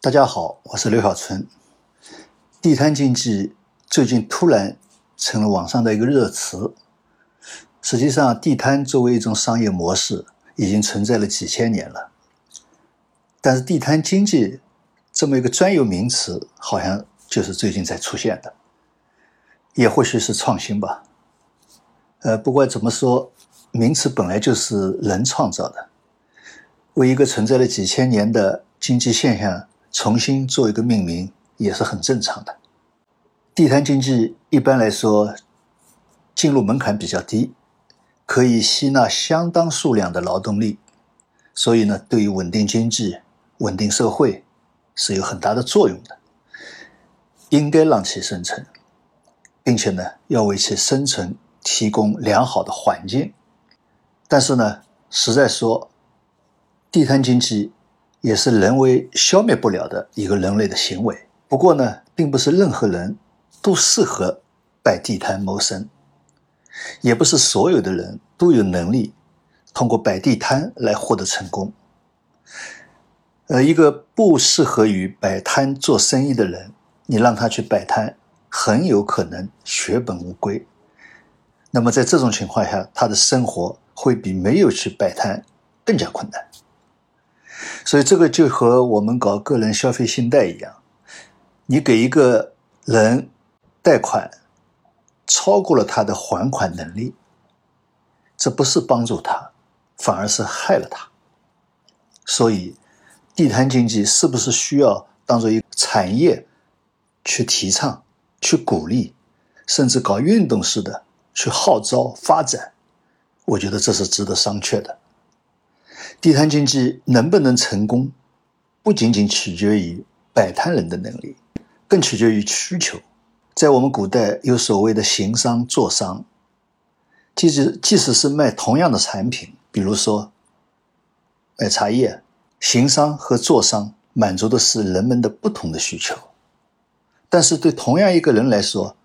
大家好，我是刘小春。地摊经济最近突然成了网上的一个热词。实际上，地摊作为一种商业模式，已经存在了几千年了。但是，地摊经济这么一个专有名词，好像就是最近才出现的，也或许是创新吧。呃，不管怎么说，名词本来就是人创造的，为一个存在了几千年的经济现象。重新做一个命名也是很正常的。地摊经济一般来说进入门槛比较低，可以吸纳相当数量的劳动力，所以呢，对于稳定经济、稳定社会是有很大的作用的。应该让其生存，并且呢，要为其生存提供良好的环境。但是呢，实在说，地摊经济。也是人为消灭不了的一个人类的行为。不过呢，并不是任何人都适合摆地摊谋生，也不是所有的人都有能力通过摆地摊来获得成功。呃，一个不适合于摆摊做生意的人，你让他去摆摊，很有可能血本无归。那么在这种情况下，他的生活会比没有去摆摊更加困难。所以这个就和我们搞个人消费信贷一样，你给一个人贷款，超过了他的还款能力，这不是帮助他，反而是害了他。所以，地摊经济是不是需要当做一个产业去提倡、去鼓励，甚至搞运动式的去号召发展？我觉得这是值得商榷的。地摊经济能不能成功，不仅仅取决于摆摊人的能力，更取决于需求。在我们古代，有所谓的行商坐商，即使即使是卖同样的产品，比如说卖茶叶，行商和坐商满足的是人们的不同的需求。但是对同样一个人来说，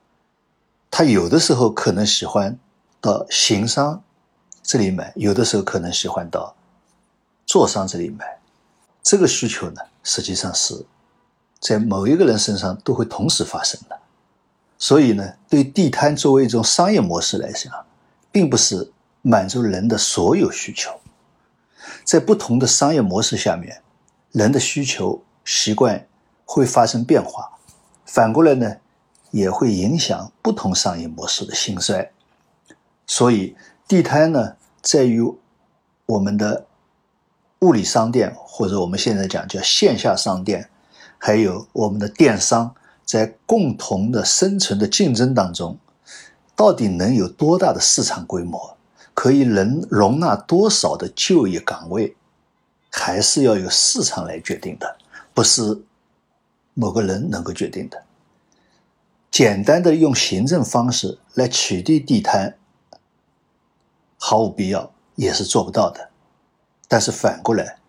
他有的时候可能喜欢到行商这里买，有的时候可能喜欢到。坐商这里买，这个需求呢，实际上是在某一个人身上都会同时发生的。所以呢，对地摊作为一种商业模式来讲，并不是满足人的所有需求。在不同的商业模式下面，人的需求习惯会发生变化，反过来呢，也会影响不同商业模式的兴衰。所以，地摊呢，在于我们的。物理商店，或者我们现在讲叫线下商店，还有我们的电商，在共同的生存的竞争当中，到底能有多大的市场规模，可以能容纳多少的就业岗位，还是要由市场来决定的，不是某个人能够决定的。简单的用行政方式来取缔地摊，毫无必要，也是做不到的。但是反过来，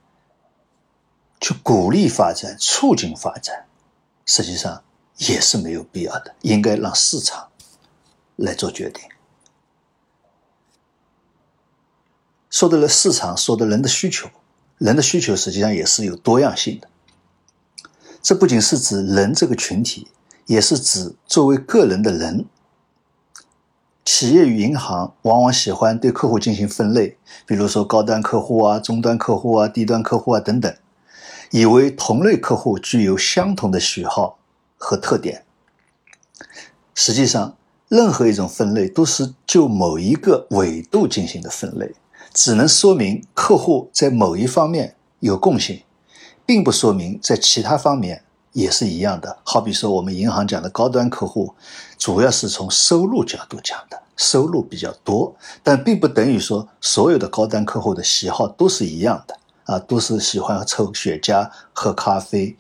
去鼓励发展、促进发展，实际上也是没有必要的。应该让市场来做决定。说的了市场，说的人的需求，人的需求实际上也是有多样性的。这不仅是指人这个群体，也是指作为个人的人。企业与银行往往喜欢对客户进行分类，比如说高端客户啊、中端客户啊、低端客户啊等等，以为同类客户具有相同的喜好和特点。实际上，任何一种分类都是就某一个纬度进行的分类，只能说明客户在某一方面有共性，并不说明在其他方面。也是一样的，好比说我们银行讲的高端客户，主要是从收入角度讲的，收入比较多，但并不等于说所有的高端客户的喜好都是一样的啊，都是喜欢抽雪茄、喝咖啡。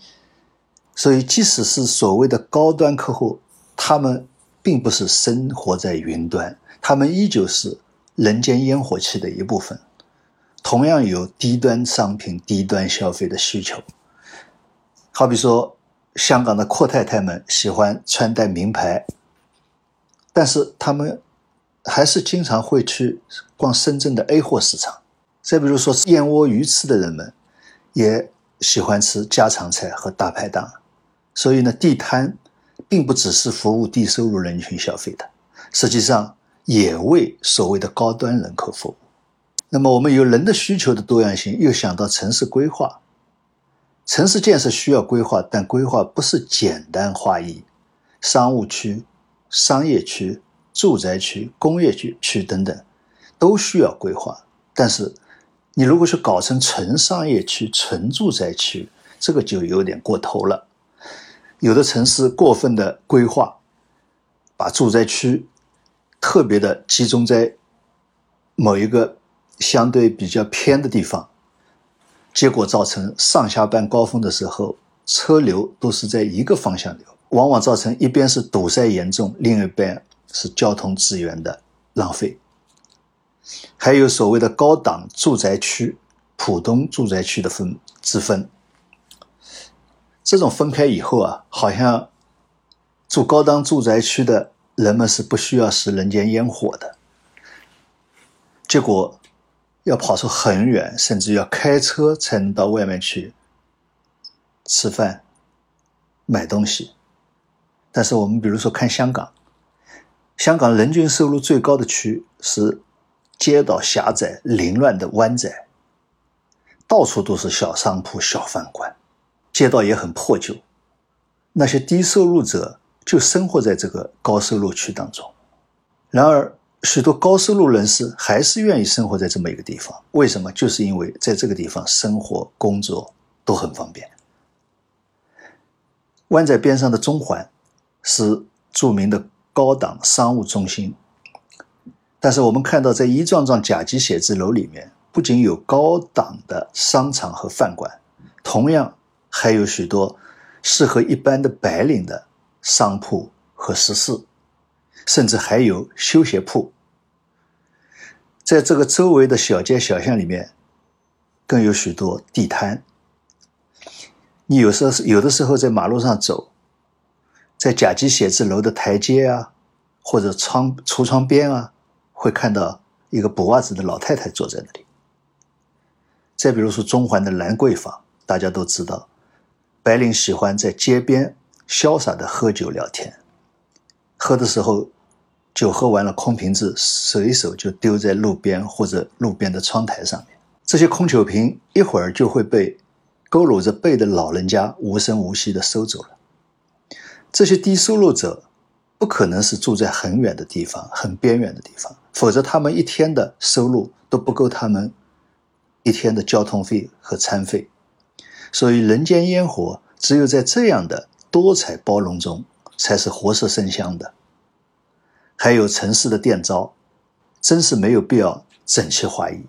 所以，即使是所谓的高端客户，他们并不是生活在云端，他们依旧是人间烟火气的一部分，同样有低端商品、低端消费的需求。好比说。香港的阔太太们喜欢穿戴名牌，但是他们还是经常会去逛深圳的 A 货市场。再比如说，燕窝鱼翅的人们也喜欢吃家常菜和大排档，所以呢，地摊并不只是服务低收入人群消费的，实际上也为所谓的高端人口服务。那么，我们有人的需求的多样性，又想到城市规划。城市建设需要规划，但规划不是简单化一，商务区、商业区、住宅区、工业区区等等，都需要规划。但是，你如果是搞成纯商业区、纯住宅区，这个就有点过头了。有的城市过分的规划，把住宅区特别的集中在某一个。相对比较偏的地方，结果造成上下班高峰的时候车流都是在一个方向流，往往造成一边是堵塞严重，另一边是交通资源的浪费。还有所谓的高档住宅区、浦东住宅区的分之分，这种分开以后啊，好像住高档住宅区的人们是不需要食人间烟火的，结果。要跑出很远，甚至要开车才能到外面去吃饭、买东西。但是我们比如说看香港，香港人均收入最高的区是街道狭窄、凌乱的湾仔，到处都是小商铺、小饭馆，街道也很破旧。那些低收入者就生活在这个高收入区当中。然而，许多高收入人士还是愿意生活在这么一个地方，为什么？就是因为在这个地方生活、工作都很方便。湾仔边上的中环是著名的高档商务中心，但是我们看到，在一幢幢甲级写字楼里面，不仅有高档的商场和饭馆，同样还有许多适合一般的白领的商铺和食肆。甚至还有修鞋铺，在这个周围的小街小巷里面，更有许多地摊。你有时候有的时候在马路上走，在甲级写字楼的台阶啊，或者窗橱窗边啊，会看到一个补袜子的老太太坐在那里。再比如说中环的兰桂坊，大家都知道，白领喜欢在街边潇洒的喝酒聊天，喝的时候。酒喝完了，空瓶子随手就丢在路边或者路边的窗台上面。这些空酒瓶一会儿就会被佝偻着背的老人家无声无息地收走了。这些低收入者不可能是住在很远的地方、很边远的地方，否则他们一天的收入都不够他们一天的交通费和餐费。所以，人间烟火只有在这样的多彩包容中，才是活色生香的。还有城市的电招，真是没有必要整齐划一。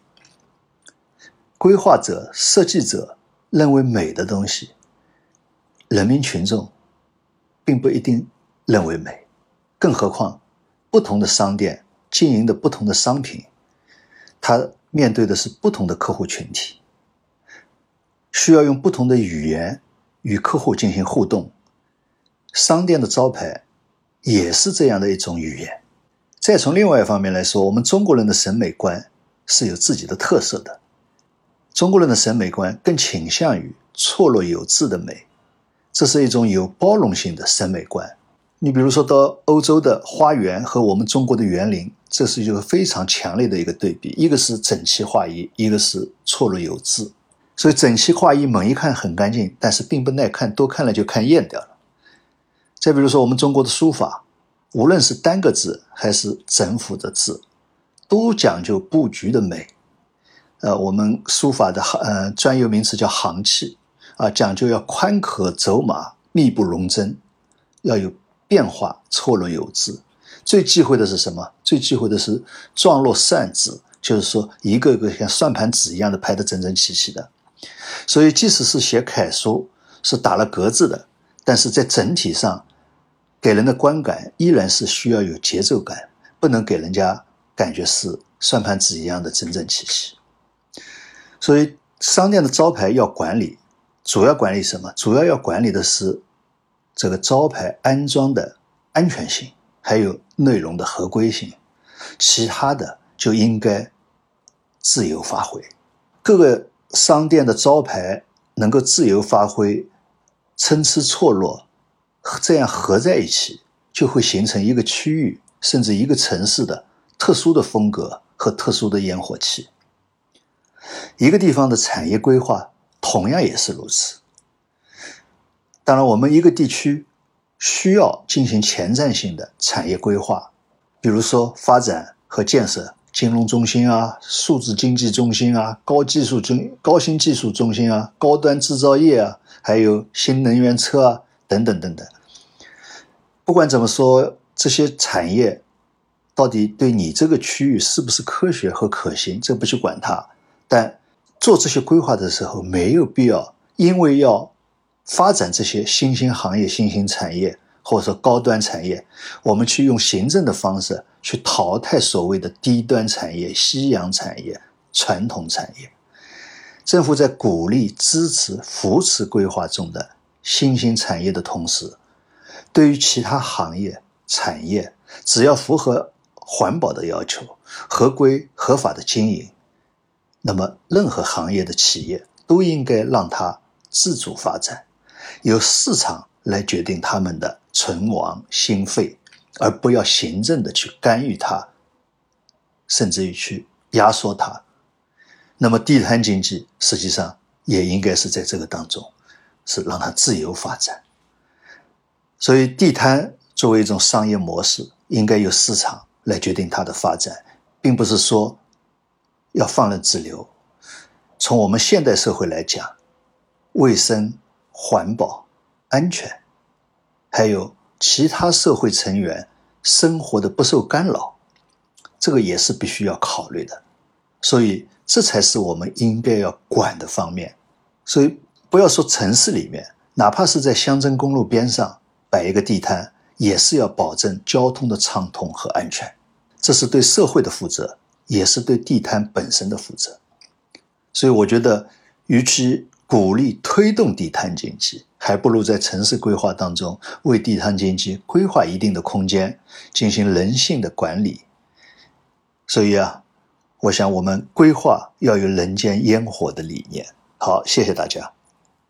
规划者、设计者认为美的东西，人民群众并不一定认为美。更何况，不同的商店经营的不同的商品，它面对的是不同的客户群体，需要用不同的语言与客户进行互动。商店的招牌。也是这样的一种语言。再从另外一方面来说，我们中国人的审美观是有自己的特色的。中国人的审美观更倾向于错落有致的美，这是一种有包容性的审美观。你比如说到欧洲的花园和我们中国的园林，这是一个非常强烈的一个对比。一个是整齐划一，一个是错落有致。所以整齐划一，猛一看很干净，但是并不耐看，多看了就看厌掉了。再比如说，我们中国的书法，无论是单个字还是整幅的字，都讲究布局的美。呃，我们书法的呃专有名词叫行气啊，讲究要宽可走马，密不容针，要有变化，错落有致。最忌讳的是什么？最忌讳的是状若扇子，就是说一个个像算盘子一样的排得整整齐齐的。所以，即使是写楷书，是打了格子的，但是在整体上。给人的观感依然是需要有节奏感，不能给人家感觉是算盘子一样的整整齐齐。所以，商店的招牌要管理，主要管理什么？主要要管理的是这个招牌安装的安全性，还有内容的合规性。其他的就应该自由发挥。各个商店的招牌能够自由发挥，参差错落，这样合在一起，就会形成一个区域甚至一个城市的特殊的风格和特殊的烟火气。一个地方的产业规划同样也是如此。当然，我们一个地区需要进行前瞻性的产业规划，比如说发展和建设。金融中心啊，数字经济中心啊，高技术中高新技术中心啊，高端制造业啊，还有新能源车啊，等等等等。不管怎么说，这些产业到底对你这个区域是不是科学和可行，这不去管它。但做这些规划的时候，没有必要因为要发展这些新兴行业、新兴产业。或者说高端产业，我们去用行政的方式去淘汰所谓的低端产业、夕阳产业、传统产业。政府在鼓励、支持、扶持规划中的新兴产业的同时，对于其他行业、产业，只要符合环保的要求、合规合法的经营，那么任何行业的企业都应该让它自主发展，由市场来决定他们的。存亡心肺，而不要行政的去干预它，甚至于去压缩它。那么地摊经济实际上也应该是在这个当中，是让它自由发展。所以地摊作为一种商业模式，应该由市场来决定它的发展，并不是说要放任自流。从我们现代社会来讲，卫生、环保、安全。还有其他社会成员生活的不受干扰，这个也是必须要考虑的，所以这才是我们应该要管的方面。所以不要说城市里面，哪怕是在乡镇公路边上摆一个地摊，也是要保证交通的畅通和安全。这是对社会的负责，也是对地摊本身的负责。所以我觉得，与其鼓励推动地摊经济，还不如在城市规划当中为地摊经济规划一定的空间，进行人性的管理。所以啊，我想我们规划要有人间烟火的理念。好，谢谢大家。